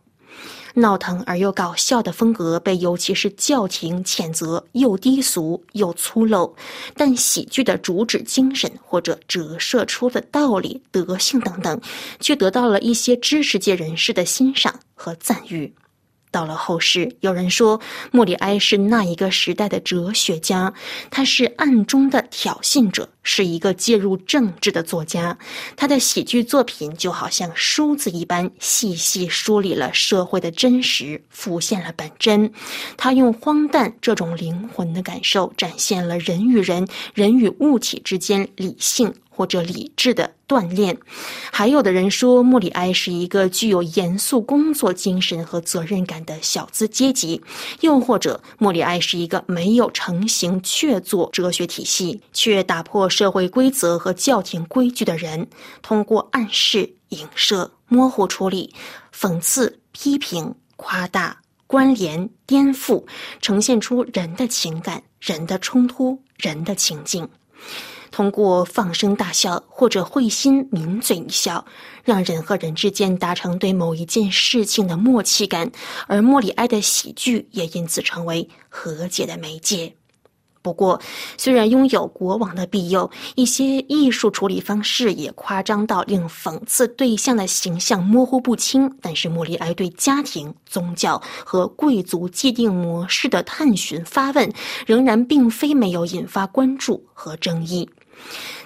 闹腾而又搞笑的风格被尤其是教廷谴责又低俗又粗陋，但喜剧的主旨精神或者折射出的道理、德性等等，却得到了一些知识界人士的欣赏和赞誉。到了后世，有人说莫里埃是那一个时代的哲学家，他是暗中的挑衅者，是一个介入政治的作家。他的喜剧作品就好像梳子一般，细细梳理了社会的真实，浮现了本真。他用荒诞这种灵魂的感受，展现了人与人、人与物体之间理性。或者理智的锻炼，还有的人说莫里埃是一个具有严肃工作精神和责任感的小资阶级，又或者莫里埃是一个没有成型确凿哲学体系，却打破社会规则和教廷规矩的人，通过暗示、影射、模糊处理、讽刺、批评、夸大、关联、颠覆，呈现出人的情感、人的冲突、人的情境。通过放声大笑或者会心抿嘴一笑，让人和人之间达成对某一件事情的默契感，而莫里埃的喜剧也因此成为和解的媒介。不过，虽然拥有国王的庇佑，一些艺术处理方式也夸张到令讽刺对象的形象模糊不清。但是，莫里埃对家庭、宗教和贵族既定模式的探寻发问，仍然并非没有引发关注和争议。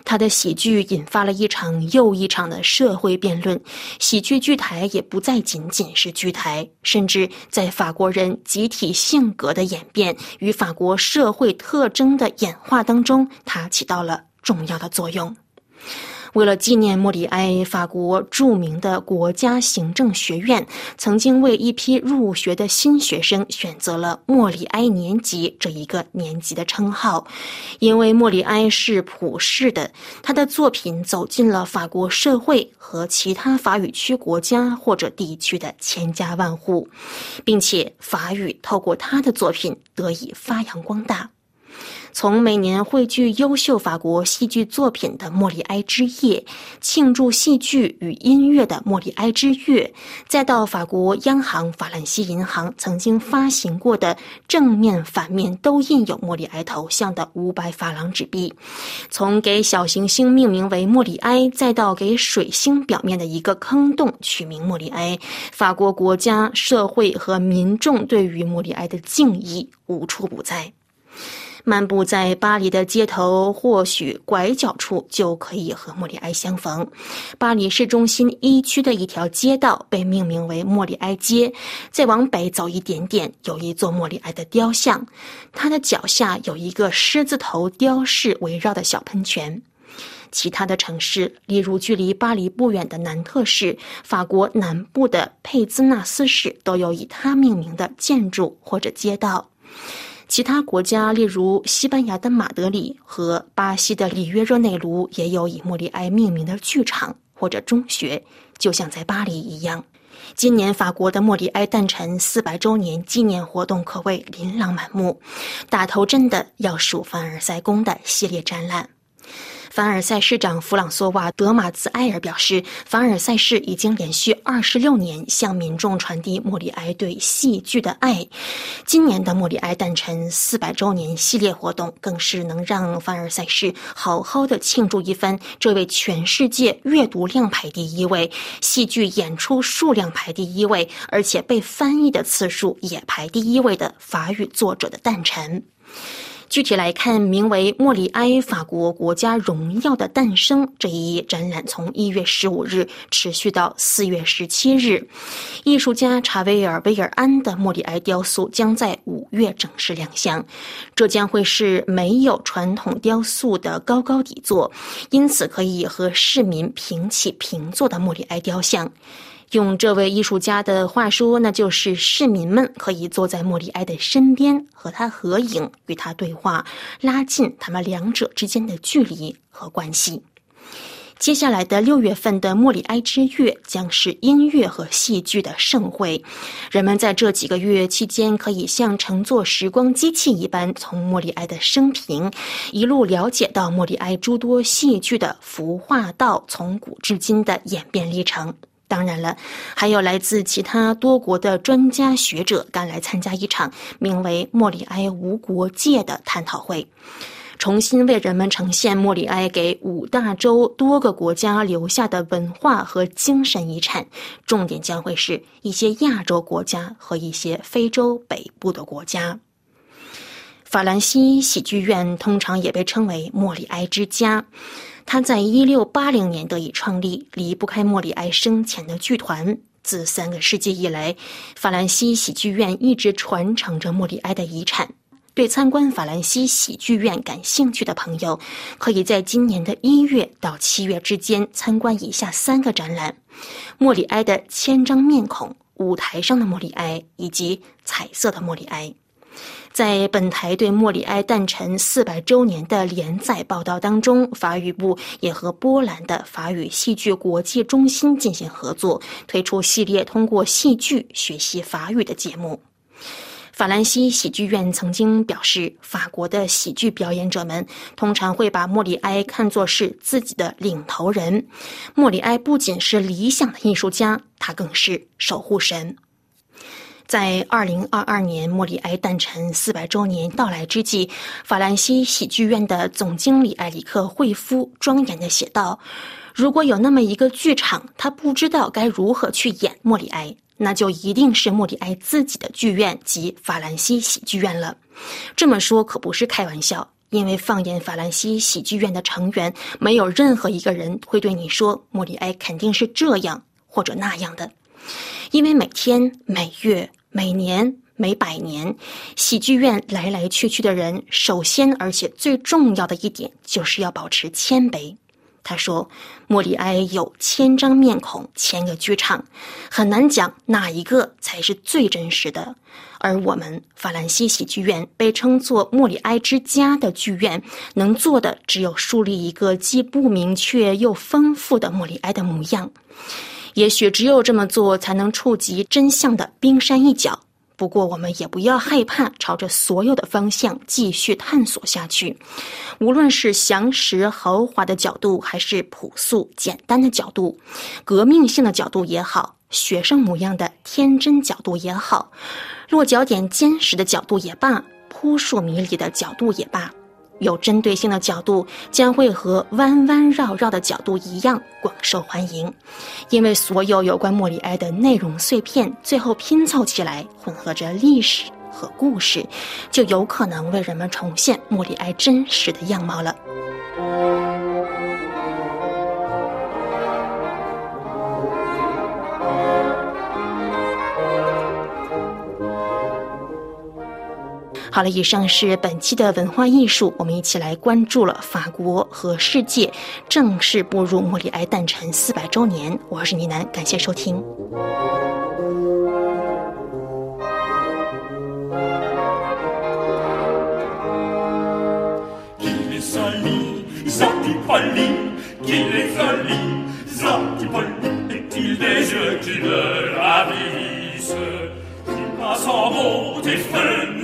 他的喜剧引发了一场又一场的社会辩论，喜剧剧台也不再仅仅是剧台，甚至在法国人集体性格的演变与法国社会特征的演化当中，它起到了重要的作用。为了纪念莫里埃，法国著名的国家行政学院曾经为一批入学的新学生选择了“莫里埃年级”这一个年级的称号，因为莫里埃是普世的，他的作品走进了法国社会和其他法语区国家或者地区的千家万户，并且法语透过他的作品得以发扬光大。从每年汇聚优秀法国戏剧作品的莫里埃之夜，庆祝戏剧与音乐的莫里埃之月，再到法国央行法兰西银行曾经发行过的正面、反面都印有莫里埃头像的五百法郎纸币，从给小行星命名为莫里埃，再到给水星表面的一个坑洞取名莫里埃，法国国家、社会和民众对于莫里埃的敬意无处不在。漫步在巴黎的街头，或许拐角处就可以和莫里埃相逢。巴黎市中心一区的一条街道被命名为莫里埃街。再往北走一点点，有一座莫里埃的雕像，他的脚下有一个狮子头雕饰围绕的小喷泉。其他的城市，例如距离巴黎不远的南特市、法国南部的佩兹纳斯市，都有以他命名的建筑或者街道。其他国家，例如西班牙的马德里和巴西的里约热内卢，也有以莫里埃命名的剧场或者中学，就像在巴黎一样。今年法国的莫里埃诞辰四百周年纪念活动可谓琳琅满目，打头阵的要数凡尔赛宫的系列展览。凡尔赛市长弗朗索瓦·德马兹埃尔表示，凡尔赛市已经连续二十六年向民众传递莫里埃对戏剧的爱。今年的莫里埃诞辰四百周年系列活动，更是能让凡尔赛市好好的庆祝一番这位全世界阅读量排第一位、戏剧演出数量排第一位，而且被翻译的次数也排第一位的法语作者的诞辰。具体来看，名为“莫里埃法国国家荣耀的诞生”这一展览，从一月十五日持续到四月十七日。艺术家查维尔·维尔安的莫里埃雕塑将在五月正式亮相。这将会是没有传统雕塑的高高底座，因此可以和市民平起平坐的莫里埃雕像。用这位艺术家的话说，那就是市民们可以坐在莫里埃的身边，和他合影，与他对话，拉近他们两者之间的距离和关系。接下来的六月份的莫里埃之月将是音乐和戏剧的盛会，人们在这几个月期间可以像乘坐时光机器一般，从莫里埃的生平一路了解到莫里埃诸多戏剧的服化道从古至今的演变历程。当然了，还有来自其他多国的专家学者赶来参加一场名为“莫里埃无国界”的探讨会，重新为人们呈现莫里埃给五大洲多个国家留下的文化和精神遗产。重点将会是一些亚洲国家和一些非洲北部的国家。法兰西喜剧院通常也被称为“莫里埃之家”。他在一六八零年得以创立，离不开莫里埃生前的剧团。自三个世纪以来，法兰西喜剧院一直传承着莫里埃的遗产。对参观法兰西喜剧院感兴趣的朋友，可以在今年的一月到七月之间参观以下三个展览：莫里埃的千张面孔、舞台上的莫里埃以及彩色的莫里埃。在本台对莫里埃诞辰四百周年的连载报道当中，法语部也和波兰的法语戏剧国际中心进行合作，推出系列通过戏剧学习法语的节目。法兰西喜剧院曾经表示，法国的喜剧表演者们通常会把莫里埃看作是自己的领头人。莫里埃不仅是理想的艺术家，他更是守护神。在二零二二年莫里埃诞辰四百周年到来之际，法兰西喜剧院的总经理埃里克·惠夫庄严的写道：“如果有那么一个剧场，他不知道该如何去演莫里埃，那就一定是莫里埃自己的剧院及法兰西喜剧院了。这么说可不是开玩笑，因为放眼法兰西喜剧院的成员，没有任何一个人会对你说莫里埃肯定是这样或者那样的。”因为每天、每月、每年、每百年，喜剧院来来去去的人，首先而且最重要的一点，就是要保持谦卑。他说：“莫里埃有千张面孔，千个剧场，很难讲哪一个才是最真实的。而我们法兰西喜剧院被称作莫里埃之家的剧院，能做的只有树立一个既不明确又丰富的莫里埃的模样。”也许只有这么做，才能触及真相的冰山一角。不过，我们也不要害怕，朝着所有的方向继续探索下去。无论是详实豪华的角度，还是朴素简单的角度，革命性的角度也好，学生模样的天真角度也好，落脚点坚实的角度也罢，扑朔迷离的角度也罢。有针对性的角度将会和弯弯绕绕的角度一样广受欢迎，因为所有有关莫里埃的内容碎片最后拼凑起来，混合着历史和故事，就有可能为人们重现莫里埃真实的样貌了。好了，以上是本期的文化艺术，我们一起来关注了法国和世界正式步入莫里埃诞辰四百周年。我是倪楠，感谢收听。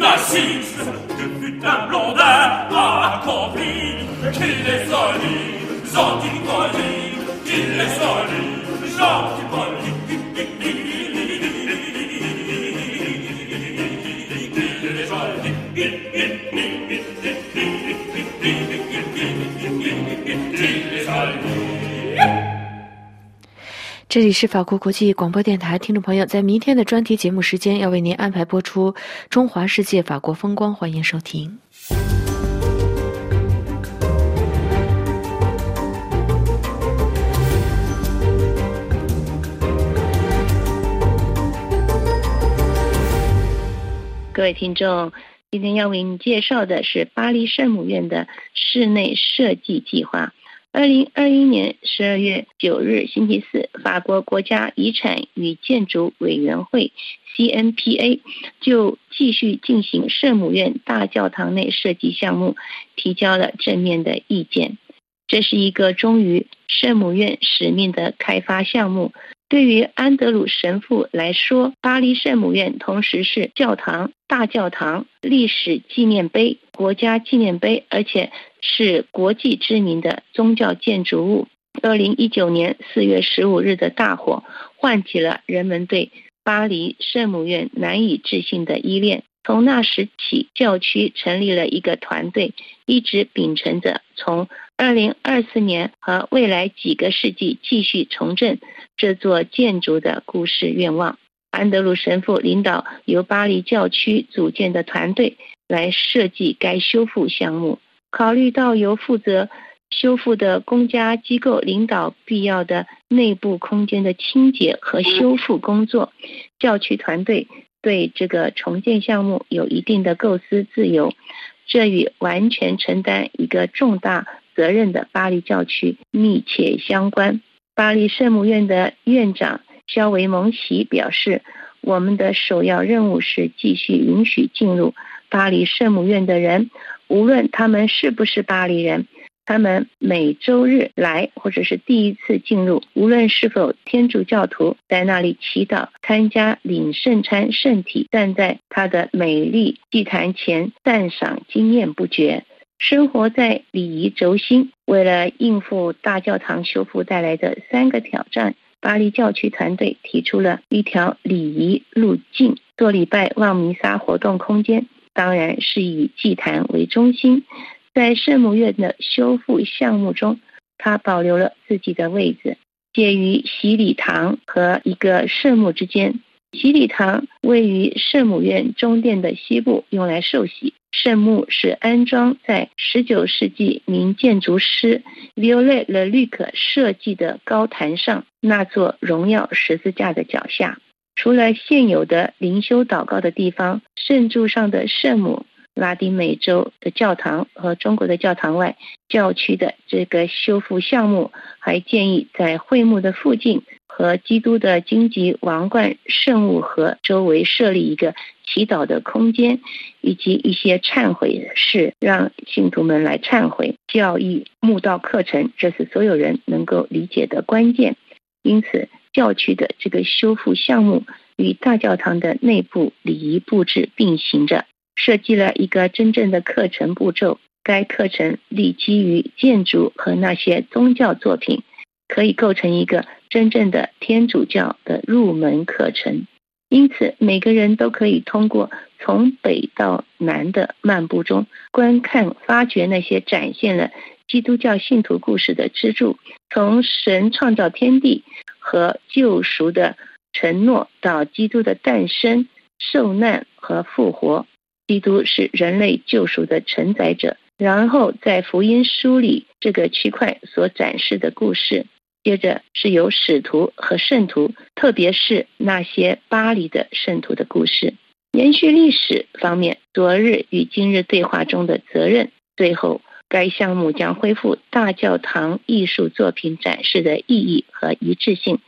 Narcisses, que fut un blondin accompli, qu'il est solide, gentil poli, qu'il est solide, gentil poli. Il est joli, 这里是法国国际广播电台，听众朋友，在明天的专题节目时间要为您安排播出《中华世界法国风光》，欢迎收听。各位听众，今天要为您介绍的是巴黎圣母院的室内设计计划。二零二一年十二月九日星期四，法国国家遗产与建筑委员会 （CNPA） 就继续进行圣母院大教堂内设计项目提交了正面的意见。这是一个忠于圣母院使命的开发项目。对于安德鲁神父来说，巴黎圣母院同时是教堂、大教堂、历史纪念碑、国家纪念碑，而且是国际知名的宗教建筑物。二零一九年四月十五日的大火，唤起了人们对巴黎圣母院难以置信的依恋。从那时起，教区成立了一个团队，一直秉承着从二零二四年和未来几个世纪继续重振这座建筑的故事愿望。安德鲁神父领导由巴黎教区组建的团队来设计该修复项目。考虑到由负责修复的公家机构领导必要的内部空间的清洁和修复工作，教区团队。对这个重建项目有一定的构思自由，这与完全承担一个重大责任的巴黎教区密切相关。巴黎圣母院的院长肖维蒙奇表示：“我们的首要任务是继续允许进入巴黎圣母院的人，无论他们是不是巴黎人，他们每周日来，或者是第一次进入，无论是否天主教徒，在那里祈祷、参加领圣餐圣体，站在他的美丽祭坛前赞赏惊艳不绝。生活在礼仪轴心，为了应付大教堂修复带来的三个挑战，巴黎教区团队提出了一条礼仪路径：做礼拜、望弥撒活动空间，当然是以祭坛为中心。在圣母院的修复项目中，他保留了自己的位置，介于洗礼堂和一个圣墓之间。洗礼堂位于圣母院中殿的西部，用来受洗。圣墓是安装在19世纪名建筑师 Viollet Le Luc 设计的高台上，那座荣耀十字架的脚下。除了现有的灵修祷告的地方，圣柱上的圣母。拉丁美洲的教堂和中国的教堂外，教区的这个修复项目还建议在会幕的附近和基督的荆棘王冠圣物盒周围设立一个祈祷的空间，以及一些忏悔室，让信徒们来忏悔。教义墓道课程，这是所有人能够理解的关键。因此，教区的这个修复项目与大教堂的内部礼仪布置并行着。设计了一个真正的课程步骤，该课程立基于建筑和那些宗教作品，可以构成一个真正的天主教的入门课程。因此，每个人都可以通过从北到南的漫步中观看、发掘那些展现了基督教信徒故事的支柱，从神创造天地和救赎的承诺到基督的诞生、受难和复活。基督是人类救赎的承载者，然后在福音书里这个区块所展示的故事，接着是由使徒和圣徒，特别是那些巴黎的圣徒的故事，延续历史方面昨日与今日对话中的责任。最后，该项目将恢复大教堂艺术作品展示的意义和一致性，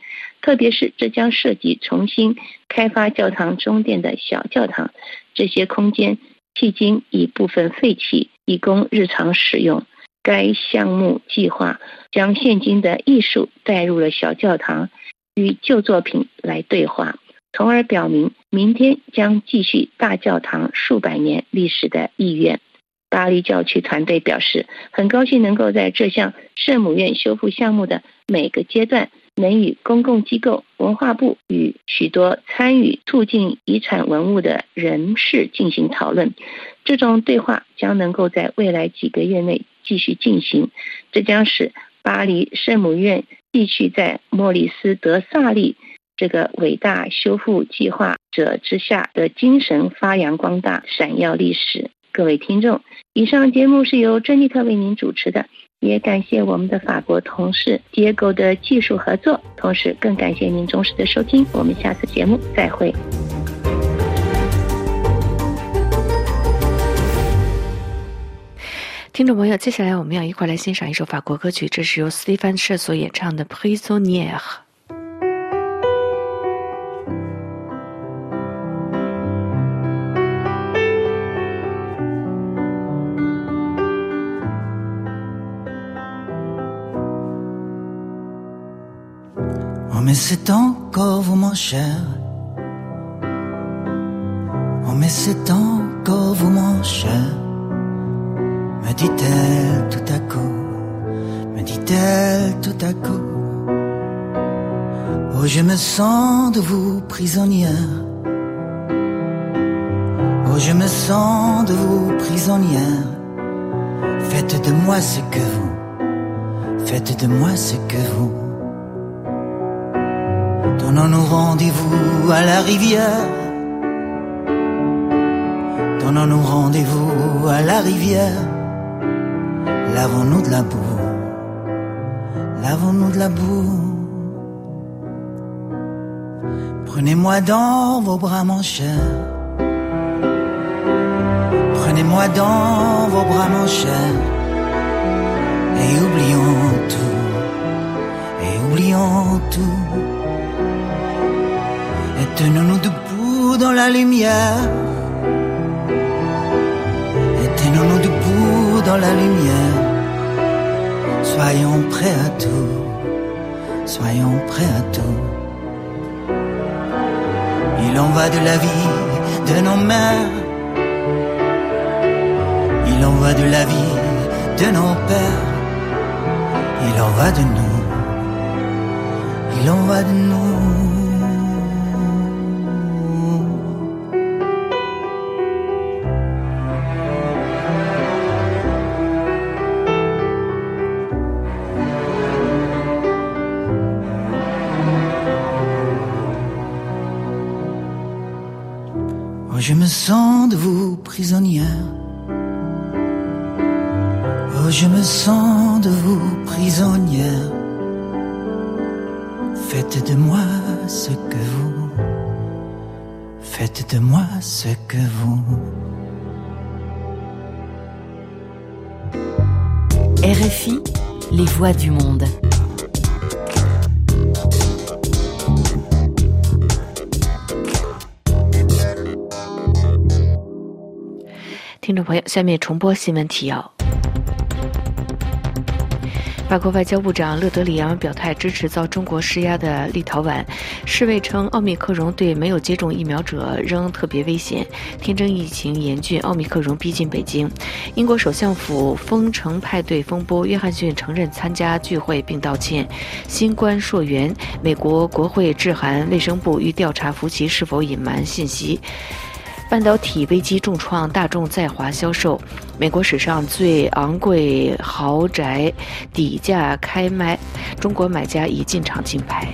特别是这将涉及重新开发教堂中殿的小教堂。这些空间迄今已部分废弃，以供日常使用。该项目计划将现今的艺术带入了小教堂，与旧作品来对话，从而表明明天将继续大教堂数百年历史的意愿。巴黎教区团队表示，很高兴能够在这项圣母院修复项目的每个阶段。能与公共机构、文化部与许多参与促进遗产文物的人士进行讨论，这种对话将能够在未来几个月内继续进行。这将使巴黎圣母院继续在莫里斯·德萨利这个伟大修复计划者之下的精神发扬光大、闪耀历史。各位听众，以上节目是由珍妮特为您主持的。也感谢我们的法国同事结构的技术合作，同时更感谢您忠实的收听。我们下次节目再会。听众朋友，接下来我们要一块来欣赏一首法国歌曲，这是由斯蒂芬·舍所演唱的《Prisonier》。Mais c'est encore vous, mon cher. Oh, mais c'est encore vous, mon cher. Me dit-elle tout à coup, me dit-elle tout à coup. Oh, je me sens de vous prisonnière. Oh, je me sens de vous prisonnière. Faites de moi ce que vous, faites de moi ce que vous. Donnons-nous rendez-vous à la rivière. Donnons-nous rendez-vous à la rivière. Lavons-nous de la boue. Lavons-nous de la boue. Prenez-moi dans vos bras, mon cher. Prenez-moi dans vos bras, mon cher. Et oublions tout. Et oublions tout. Tenons-nous debout dans la lumière. Et tenons-nous debout dans la lumière. Soyons prêts à tout, soyons prêts à tout. Il en va de la vie de nos mères. Il en va de la vie de nos pères. Il en va de nous. Il en va de nous. Je me sens de vous prisonnière. Oh, je me sens de vous prisonnière. Faites de moi ce que vous. Faites de moi ce que vous. RFI, les voix du monde. 朋友，下面重播新闻提要。法国外交部长勒德里昂表态支持遭中国施压的立陶宛。世卫称，奥密克戎对没有接种疫苗者仍特别危险。天真疫情严峻，奥密克戎逼近北京。英国首相府封城派对风波，约翰逊承认参加聚会并道歉。新冠溯源，美国国会致函卫生部，欲调查福奇是否隐瞒信息。半导体危机重创大众在华销售，美国史上最昂贵豪宅底价开卖，中国买家已进场竞拍。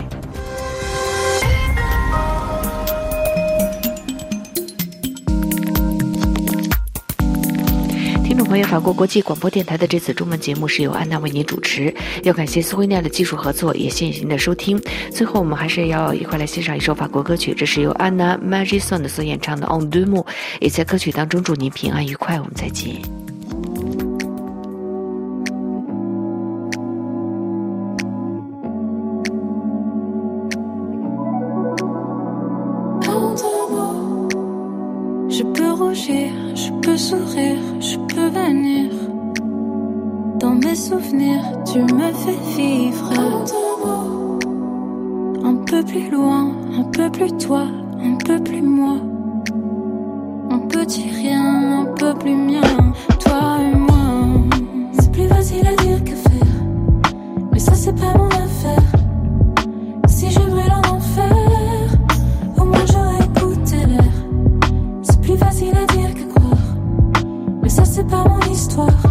朋友，法国国际广播电台的这次中文节目是由安娜为您主持，要感谢斯维亚的技术合作，也谢谢您的收听。最后，我们还是要一块来欣赏一首法国歌曲，这是由安娜 Magison 所演唱的《On d u m o》，也在歌曲当中祝您平安愉快，我们再见。Dans mes souvenirs, tu me fais vivre. Un peu plus loin, un peu plus toi, un peu plus moi. Un petit rien, un peu plus mien, toi et moi. C'est plus facile à dire que faire, mais ça c'est pas mon affaire. C'est pas mon histoire.